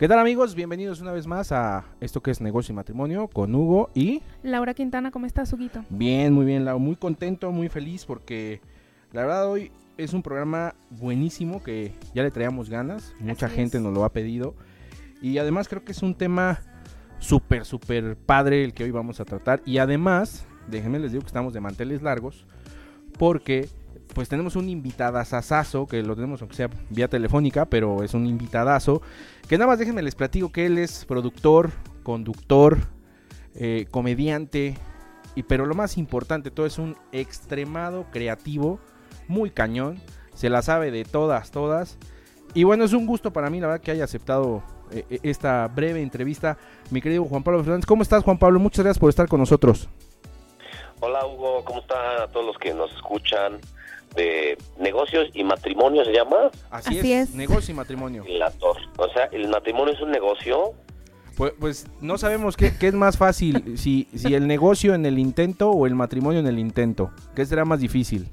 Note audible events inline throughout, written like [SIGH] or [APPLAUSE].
¿Qué tal amigos? Bienvenidos una vez más a esto que es Negocio y Matrimonio con Hugo y... Laura Quintana, ¿cómo estás, Huguito? Bien, muy bien, Laura. Muy contento, muy feliz porque la verdad hoy es un programa buenísimo que ya le traíamos ganas. Mucha Así gente es. nos lo ha pedido. Y además creo que es un tema súper, súper padre el que hoy vamos a tratar. Y además, déjenme les digo que estamos de manteles largos porque pues tenemos un invitadazazazo que lo tenemos aunque sea vía telefónica, pero es un invitadazo que nada más déjenme les platico que él es productor, conductor, eh, comediante, y pero lo más importante, todo es un extremado creativo, muy cañón, se la sabe de todas, todas. Y bueno, es un gusto para mí, la verdad, que haya aceptado eh, eh, esta breve entrevista, mi querido Juan Pablo Fernández. ¿Cómo estás, Juan Pablo? Muchas gracias por estar con nosotros. Hola Hugo, ¿cómo están a todos los que nos escuchan? De negocios y matrimonio se llama Así, Así es, es. negocio y matrimonio. la tor. O sea, el matrimonio es un negocio. Pues, pues no sabemos qué, qué es más fácil, [LAUGHS] si, si el negocio en el intento o el matrimonio en el intento. ¿Qué será más difícil?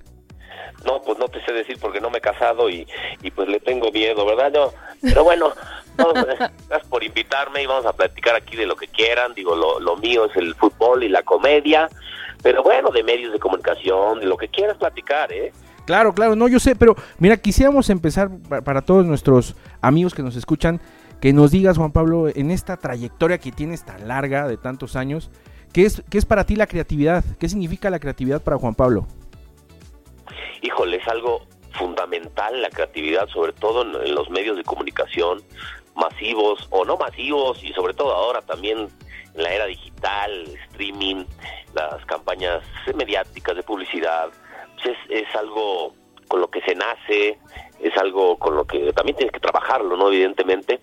No, pues no te sé decir porque no me he casado y, y pues le tengo miedo, ¿verdad? Yo, pero bueno, [LAUGHS] vamos, gracias por invitarme y vamos a platicar aquí de lo que quieran. Digo, lo, lo mío es el fútbol y la comedia, pero bueno, de medios de comunicación, de lo que quieras platicar, ¿eh? Claro, claro, no, yo sé, pero mira, quisiéramos empezar pa- para todos nuestros amigos que nos escuchan, que nos digas, Juan Pablo, en esta trayectoria que tienes tan larga de tantos años, ¿qué es, qué es para ti la creatividad? ¿Qué significa la creatividad para Juan Pablo? híjole, es algo fundamental la creatividad, sobre todo en, en los medios de comunicación masivos o no masivos y sobre todo ahora también en la era digital, streaming, las campañas mediáticas de publicidad, pues es, es algo con lo que se nace, es algo con lo que también tienes que trabajarlo, ¿no? Evidentemente,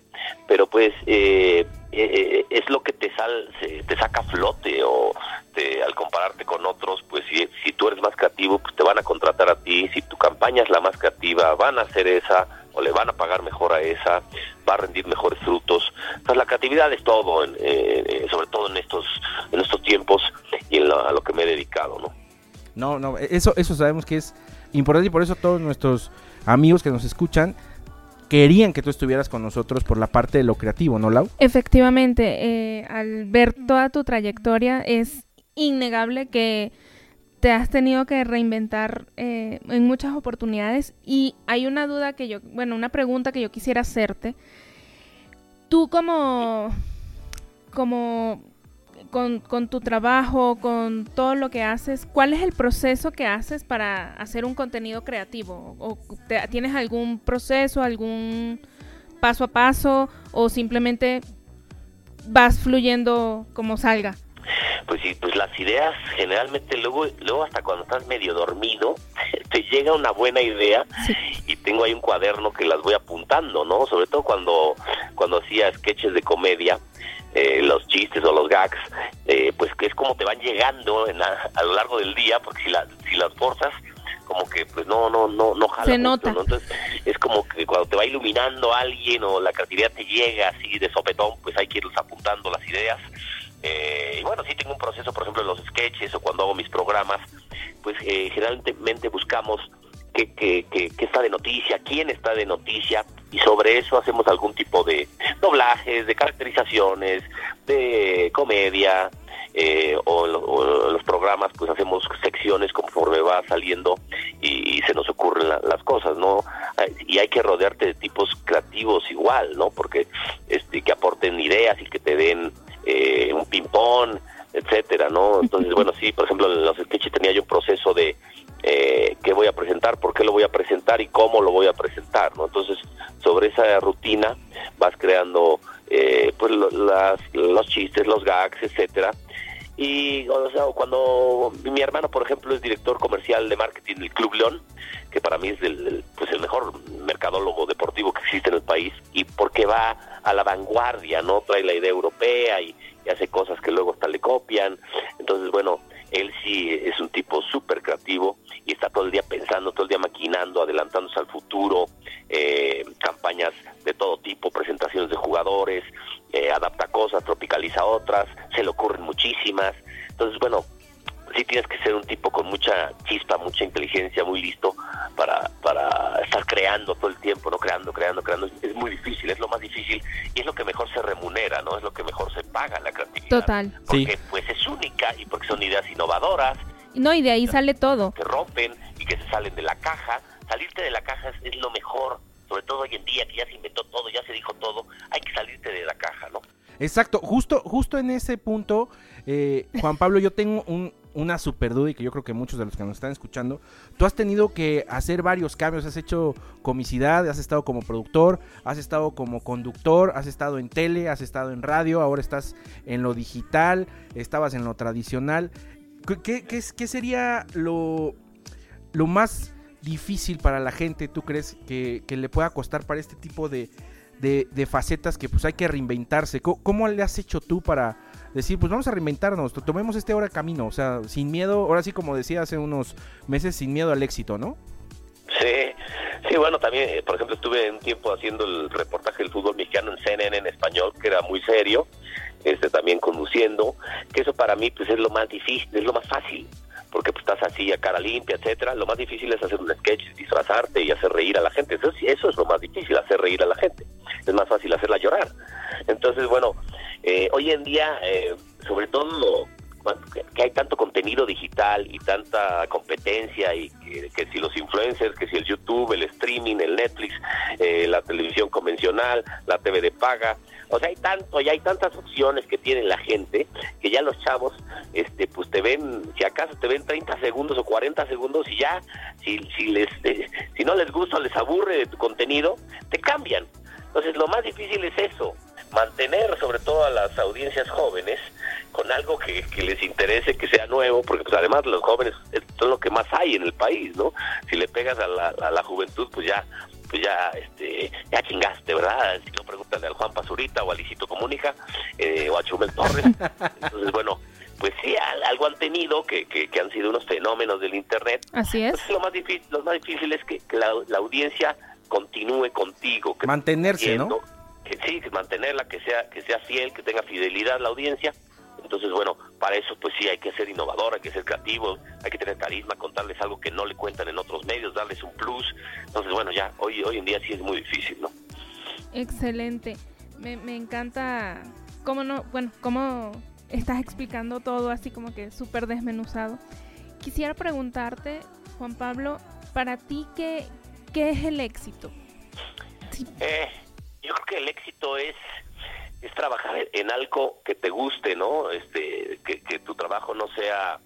pero pues eh, eh, es lo que te sal, te saca a flote o te- al compararte con otros, pues si, si tú eres más creativo, pues te van a contratar a ti, si tu campaña es la más creativa, van a hacer esa o le van a pagar mejor a esa, va a rendir mejores frutos. Entonces la creatividad es todo, en- eh, eh, sobre todo en estos en estos tiempos y en lo- a lo que me he dedicado, ¿no? No, no, eso, eso sabemos que es importante y por eso todos nuestros amigos que nos escuchan querían que tú estuvieras con nosotros por la parte de lo creativo, ¿no, Lau? Efectivamente, eh, al ver toda tu trayectoria es innegable que te has tenido que reinventar eh, en muchas oportunidades y hay una duda que yo, bueno, una pregunta que yo quisiera hacerte. Tú como, como con, con tu trabajo, con todo lo que haces, ¿cuál es el proceso que haces para hacer un contenido creativo? ¿O te- tienes algún proceso, algún paso a paso o simplemente vas fluyendo como salga? Pues sí, pues las ideas generalmente luego, luego hasta cuando estás medio dormido, [LAUGHS] te llega una buena idea Sí. y tengo ahí un cuaderno que las voy apuntando, ¿no? Sobre todo cuando, cuando hacía sketches de comedia, eh, los chistes o los gags, eh, pues que es como te van llegando en la- a lo largo del día, porque si, la, si las forzas, como que pues no, no, no, no jala Se mucho, nota. ¿no? Entonces es como que cuando te va iluminando alguien o la creatividad te llega así de sopetón, pues hay que irlos apuntando las ideas. Eh, y bueno, sí tengo un proceso, por ejemplo, en los sketches o cuando hago mis programas, pues eh, generalmente buscamos qué, qué, qué- qué está de noticia, quién está de noticia, y sobre eso hacemos algún tipo de doblajes, de caracterizaciones, de comedia, eh, o, o los programas pues hacemos secciones conforme va saliendo y, y se nos ocurren la- las cosas, ¿no? Ay, Y hay que rodearte de tipos creativos igual, ¿no? Porque este que aporten ideas y que te den eh, un ping-pong, etcétera, ¿no? Entonces, [LAUGHS] bueno, sí, por ejemplo, en los sketches tenía yo un proceso de eh, qué voy a presentar, por qué lo voy a presentar y cómo lo voy a presentar, ¿no? Entonces, sobre esa rutina vas creando eh, pues las, los chistes, los gags, etcétera. Y cuando mi hermano, por ejemplo, es director comercial de marketing del Club León, que para mí es el, el, pues el mejor mercadólogo deportivo que existe en el país, y porque va a la vanguardia, ¿no? Trae la idea europea y, y hace cosas que luego hasta le copian. Entonces, bueno, él sí es un tipo súper creativo y está todo el día pensando, todo el día maquinando, adelantándose al futuro, eh, campañas de todo tipo, presentaciones de jugadores, eh, adapta cosas, tropicaliza otras, se le ocurren muchísimas. Entonces, bueno, sí tienes que ser un tipo con mucha chispa, mucha inteligencia, muy listo para, para estar creando todo el tiempo, no creando, creando, creando, es muy difícil, es lo más difícil y es lo que mejor se remunera, ¿no? Es lo que mejor se paga la creatividad. Total. Porque pues es única y porque son ideas innovadoras. No, y de ahí sale todo. Que rompen y que se salen de la caja. Salirte de la caja es, es lo mejor, sobre todo hoy en día que ya se inventó todo, ya se dijo todo, hay que salirte de la caja, ¿no? Exacto, justo, justo en ese punto, eh, Juan Pablo, yo tengo un, una super duda y que yo creo que muchos de los que nos están escuchando, tú has tenido que hacer varios cambios, has hecho comicidad, has estado como productor, has estado como conductor, has estado en tele, has estado en radio, ahora estás en lo digital, estabas en lo tradicional. ¿Qué, qué, sería lo, lo más difícil para la gente, tú crees, que, que le pueda costar para este tipo de, de, de, facetas que pues hay que reinventarse? ¿Cómo, ¿Cómo, le has hecho tú para decir, pues vamos a reinventarnos, tomemos este hora camino, o sea, sin miedo, ahora sí como decía hace unos meses, sin miedo al éxito, ¿no? Sí, sí, bueno, también, eh, por ejemplo, estuve un tiempo haciendo el reportaje del fútbol mexicano en CNN en español, que era muy serio, este también conduciendo, que eso para mí pues es lo más difícil, es lo más fácil, porque pues, estás así a cara limpia, etcétera. Lo más difícil es hacer un sketch, disfrazarte y hacer reír a la gente. Eso, eso es lo más difícil, hacer reír a la gente. Es más fácil hacerla llorar. Entonces, bueno, eh, hoy en día, eh, sobre todo que hay tanto contenido digital y tanta competencia y que, si los influencers, que si el YouTube, el streaming, el Netflix, eh, la televisión convencional, la TV de paga, o sea, hay tanto y hay tantas opciones que tiene la gente que ya los chavos, este, pues te ven, si acaso te ven 30 segundos o 40 segundos y ya, si, si les, eh, si no les gusta o les aburre de tu contenido, te cambian. Entonces, lo más difícil es eso, mantener sobre todo a las audiencias jóvenes con algo que, que, les interese, que sea nuevo, porque pues además los jóvenes son lo que más hay en el país, ¿no? Si le pegas a la, a la juventud, pues ya pues ya este ya chingaste, ¿verdad? Si no, pregúntale al Juan Pazurita o a Licito Comunica eh, o a Chumel Torres. Entonces, bueno, pues sí, algo han tenido que, que, que, han sido unos fenómenos del Internet. Así es. Entonces, lo, más difícil, lo más difícil es que, que la, la, audiencia continúe contigo. Que Mantenerse, ¿no? Que sí, que mantenerla, que sea, que sea fiel, que tenga fidelidad la audiencia. Entonces, bueno, para eso pues sí hay que ser innovador, hay que ser creativo, hay que tener carisma, contarles algo que no le cuentan en otros medios, darles un plus. Entonces, bueno, ya hoy, hoy en día sí es muy difícil, ¿no? Excelente. Me, me encanta cómo no, bueno, cómo estás explicando todo así como que súper desmenuzado. Quisiera preguntarte, Juan Pablo, para ti, ¿qué, qué es el éxito? Eh, yo creo que el éxito es es trabajar en algo que te guste, ¿no? Este, que, tu trabajo no sea,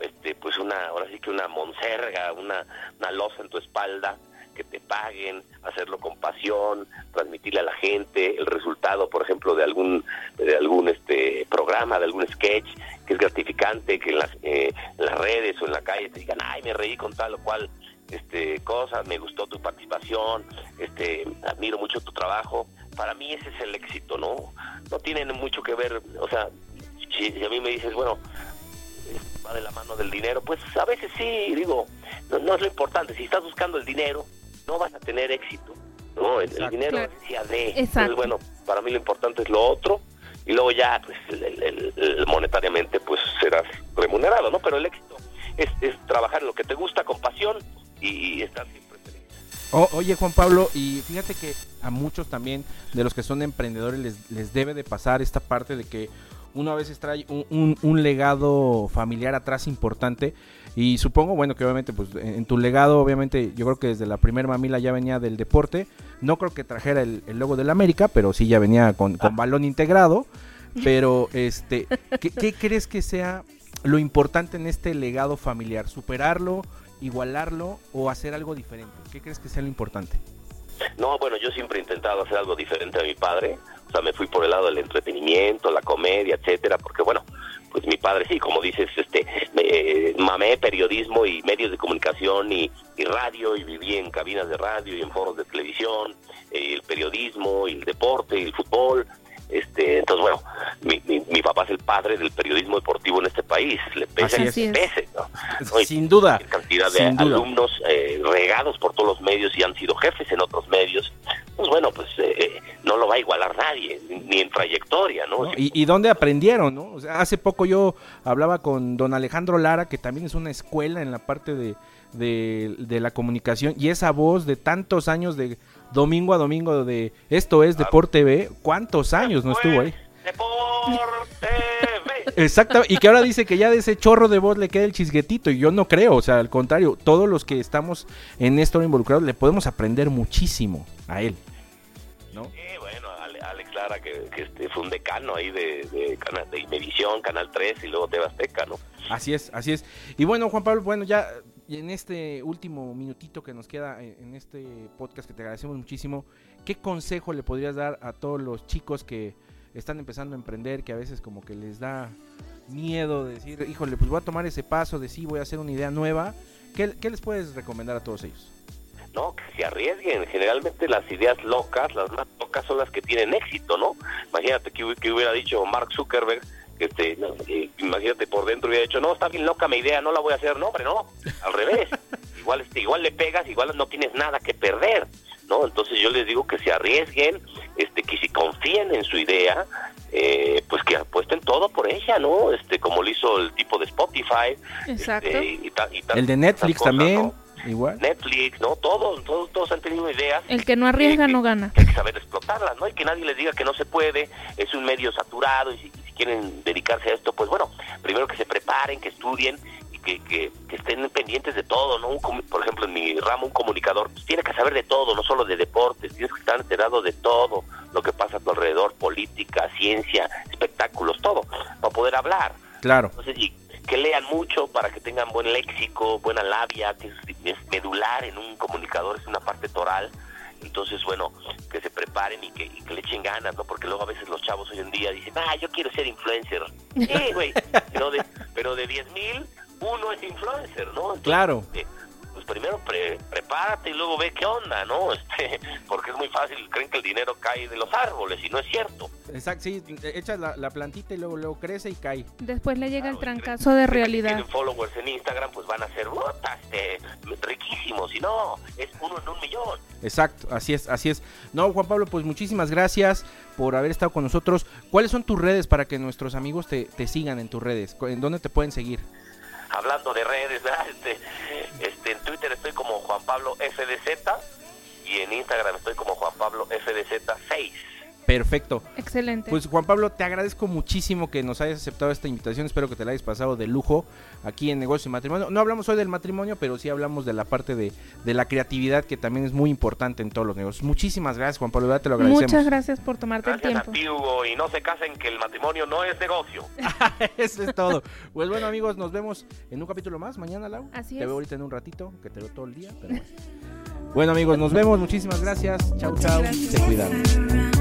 este, pues una, ahora sí que una monserga, una, una losa en tu espalda, que te paguen, hacerlo con pasión, transmitirle a la gente el resultado, por ejemplo, de algún de algún este programa, de algún sketch que es gratificante, que en las, eh, en las redes o en la calle te digan, ay, me reí con tal o cual este cosa, me gustó tu participación, este, admiro mucho tu trabajo. Para mí ese es el éxito, ¿no? No tiene mucho que ver, o sea, si, si a mí me dices, bueno, va de la mano del dinero, pues a veces sí, digo, no, no, es lo importante, si estás buscando el dinero, no vas a tener éxito, ¿no? El, el dinero claro. decía de, entonces bueno, para mí lo importante es lo otro, y luego ya, pues, el, el, el, monetariamente, pues serás remunerado, ¿no? Pero el éxito es, es trabajar en lo que te gusta con pasión y, estar siempre feliz. Oh, oye Juan Pablo, y fíjate que a muchos también de los que son emprendedores les, les debe de pasar esta parte de que uno a veces trae un, un, un, legado familiar atrás importante y supongo, bueno, que obviamente pues en tu legado, obviamente yo creo que desde la primera mamila ya venía del deporte, no creo que trajera el, el logo del América, pero sí ya venía con, con balón integrado, pero este, ¿qué, ¿qué crees que sea lo importante en este legado familiar? ¿Superarlo, igualarlo o hacer algo diferente? ¿Qué crees que sea lo importante? No, bueno, yo siempre he intentado hacer algo diferente a mi padre. O sea, me fui por el lado del entretenimiento, la comedia, etcétera, porque bueno, pues mi padre sí, como dices, este, me, mamé periodismo y medios de comunicación y, y, radio y viví en cabinas de radio y en foros de televisión, eh, el periodismo y el deporte y el fútbol. Este, entonces, bueno, mi, mi, mi, papá es el padre del periodismo deportivo en este país, le pese a que pese, ¿no? ¿no? Sin duda. Cantidad de alumnos eh, regados por todos los medios y han sido jefes en otros medios. Pues bueno, pues eh, no no lo va a igualar nadie, ni en trayectoria, ¿no? ¿Y, ¿Y, dónde aprendieron, no? O sea, hace poco yo hablaba con don Alejandro Lara, que también es una escuela en la parte de, de, de la comunicación, y esa voz de tantos años de domingo a domingo de esto es Deporte TV, ¿cuántos años no estuvo ahí? Deporte Exacto, y que ahora dice que ya de ese chorro de voz le queda el chisguetito, y yo no creo, o sea, al contrario, todos los que estamos en esto involucrados le podemos aprender muchísimo a él. ¿no? Sí, bueno, Alex Lara, que, que este, fue un decano ahí de, de, de Canal 3 y luego Tebasteca, ¿no? Así es, así es. Y bueno, Juan Pablo, bueno, ya en este último minutito que nos queda en este podcast que te agradecemos muchísimo, ¿qué consejo le podrías dar a todos los chicos que están empezando a emprender, que a veces como que les da miedo de decir, híjole, pues voy a tomar ese paso de sí, voy a hacer una idea nueva? ¿Qué, les puedes recomendar a todos ellos? no, que se arriesguen. Generalmente las ideas locas, las más locas son las que tienen éxito, ¿no? Imagínate que, que hubiera dicho Mark Zuckerberg, este, no, eh, imagínate por dentro hubiera dicho, no, está bien loca mi idea, no la voy a hacer, no, hombre, no, al revés. [LAUGHS] igual, este, igual le pegas, igual no tienes nada que perder, ¿no? Entonces yo les digo que se arriesguen, este, que si confíen en su idea, eh, pues que apuesten todo por ella, ¿no? Este, como lo hizo el tipo de Spotify. Exacto. Este, y ta, y ta, el de Netflix cosas, también. ¿no? Igual. Netflix, ¿no? Todos, todos, todos han tenido ideas. El que no arriesga que, no gana. Que hay que saber explotarlas, ¿no? Y que nadie les diga que no se puede, es un medio saturado y quieren dedicarse a esto, pues bueno, primero que se preparen, que estudien y que, que, que estén pendientes de todo, ¿no? Un, por ejemplo, en mi ramo, un comunicador pues, tiene que saber de todo, no solo de deportes, tienes que estar enterado de todo lo que pasa a tu alrededor, política, ciencia, espectáculos, todo, para poder hablar. Claro. Entonces, y que lean mucho para que tengan buen léxico, buena labia, que es, es, medular en un comunicador, es una parte toral. Entonces, bueno, que se preparen y que, y que, le echen ganas, ¿no? Porque luego a veces los chavos hoy en día dicen, ah, yo quiero ser influencer. [LAUGHS] Sí, güey, pero de, pero de 10 mil, uno es influencer, ¿no? Entonces, claro. Eh, pues primero pre, prepárate y luego ve qué onda, ¿no? [LAUGHS] Este, porque es muy fácil, creen que el dinero cae de los árboles y no es cierto. Exacto, sí, echas la, la plantita y luego, luego crece y cae. Después le llega claro, el trancazo de realidad. Si tienen followers en Instagram, pues van a ser rotas, este, riquísimos, y no, es uno en un millón. Exacto, así es, así es. No, Juan Pablo, pues muchísimas gracias por haber estado con nosotros. ¿Cuáles son tus redes para que nuestros amigos te, te sigan en tus redes? ¿En dónde te pueden seguir? hablando de redes, [LAUGHS] este, este, en Twitter estoy como Juan Pablo FDZ y en Instagram estoy como Juan Pablo FDZ6. Perfecto. Excelente. Pues Juan Pablo, te agradezco muchísimo que nos hayas aceptado esta invitación. Espero que te la hayas pasado de lujo aquí en Negocio y Matrimonio. No hablamos hoy del matrimonio, pero sí hablamos de la parte de, de la creatividad que también es muy importante en todos los negocios. Muchísimas gracias, Juan Pablo. Te lo agradecemos. Muchas gracias por tomarte gracias el tiempo. A ti, Hugo, y no se casen que el matrimonio no es negocio. [LAUGHS] Eso es todo. Pues bueno, amigos, nos vemos en un capítulo más mañana, Lau. Así te es. veo ahorita en un ratito, que te veo todo el día, pero bueno. [LAUGHS] bueno, amigos, nos vemos. Muchísimas gracias. Chau, chau. Se cuidan.